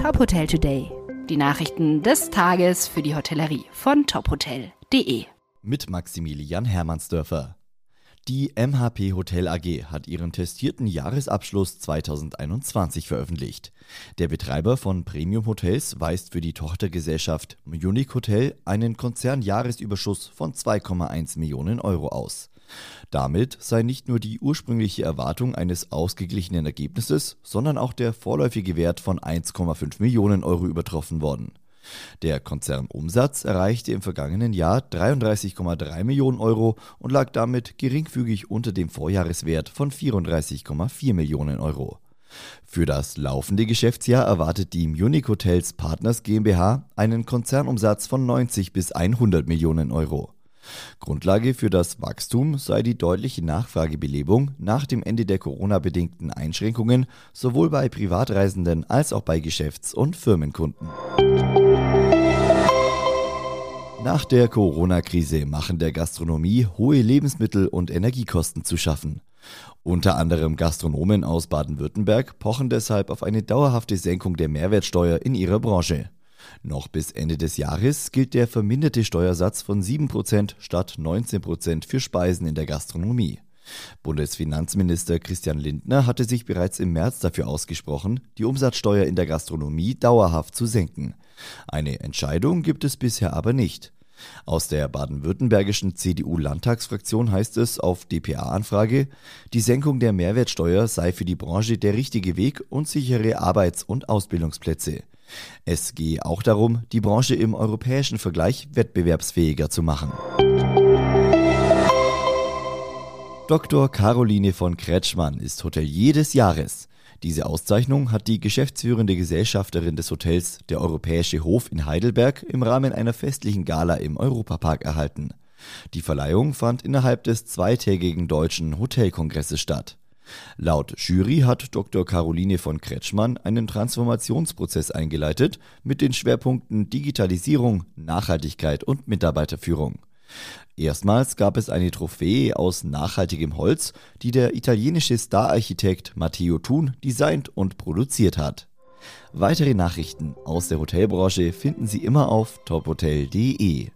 Top Hotel Today. Die Nachrichten des Tages für die Hotellerie von tophotel.de. Mit Maximilian Hermannsdörfer. Die MHP Hotel AG hat ihren testierten Jahresabschluss 2021 veröffentlicht. Der Betreiber von Premium Hotels weist für die Tochtergesellschaft Munich Hotel einen Konzernjahresüberschuss von 2,1 Millionen Euro aus. Damit sei nicht nur die ursprüngliche Erwartung eines ausgeglichenen Ergebnisses, sondern auch der vorläufige Wert von 1,5 Millionen Euro übertroffen worden. Der Konzernumsatz erreichte im vergangenen Jahr 33,3 Millionen Euro und lag damit geringfügig unter dem Vorjahreswert von 34,4 Millionen Euro. Für das laufende Geschäftsjahr erwartet die Munich Hotels Partners GmbH einen Konzernumsatz von 90 bis 100 Millionen Euro. Grundlage für das Wachstum sei die deutliche Nachfragebelebung nach dem Ende der Corona-bedingten Einschränkungen sowohl bei Privatreisenden als auch bei Geschäfts- und Firmenkunden. Nach der Corona-Krise machen der Gastronomie hohe Lebensmittel- und Energiekosten zu schaffen. Unter anderem Gastronomen aus Baden-Württemberg pochen deshalb auf eine dauerhafte Senkung der Mehrwertsteuer in ihrer Branche. Noch bis Ende des Jahres gilt der verminderte Steuersatz von 7% statt 19% für Speisen in der Gastronomie. Bundesfinanzminister Christian Lindner hatte sich bereits im März dafür ausgesprochen, die Umsatzsteuer in der Gastronomie dauerhaft zu senken. Eine Entscheidung gibt es bisher aber nicht. Aus der baden-württembergischen CDU-Landtagsfraktion heißt es auf dpa-Anfrage, die Senkung der Mehrwertsteuer sei für die Branche der richtige Weg und sichere Arbeits- und Ausbildungsplätze. Es gehe auch darum, die Branche im europäischen Vergleich wettbewerbsfähiger zu machen. Dr. Caroline von Kretschmann ist Hotelier des Jahres. Diese Auszeichnung hat die geschäftsführende Gesellschafterin des Hotels Der Europäische Hof in Heidelberg im Rahmen einer festlichen Gala im Europapark erhalten. Die Verleihung fand innerhalb des zweitägigen deutschen Hotelkongresses statt. Laut Jury hat Dr. Caroline von Kretschmann einen Transformationsprozess eingeleitet mit den Schwerpunkten Digitalisierung, Nachhaltigkeit und Mitarbeiterführung. Erstmals gab es eine Trophäe aus nachhaltigem Holz, die der italienische Stararchitekt Matteo Thun designt und produziert hat. Weitere Nachrichten aus der Hotelbranche finden Sie immer auf tophotel.de.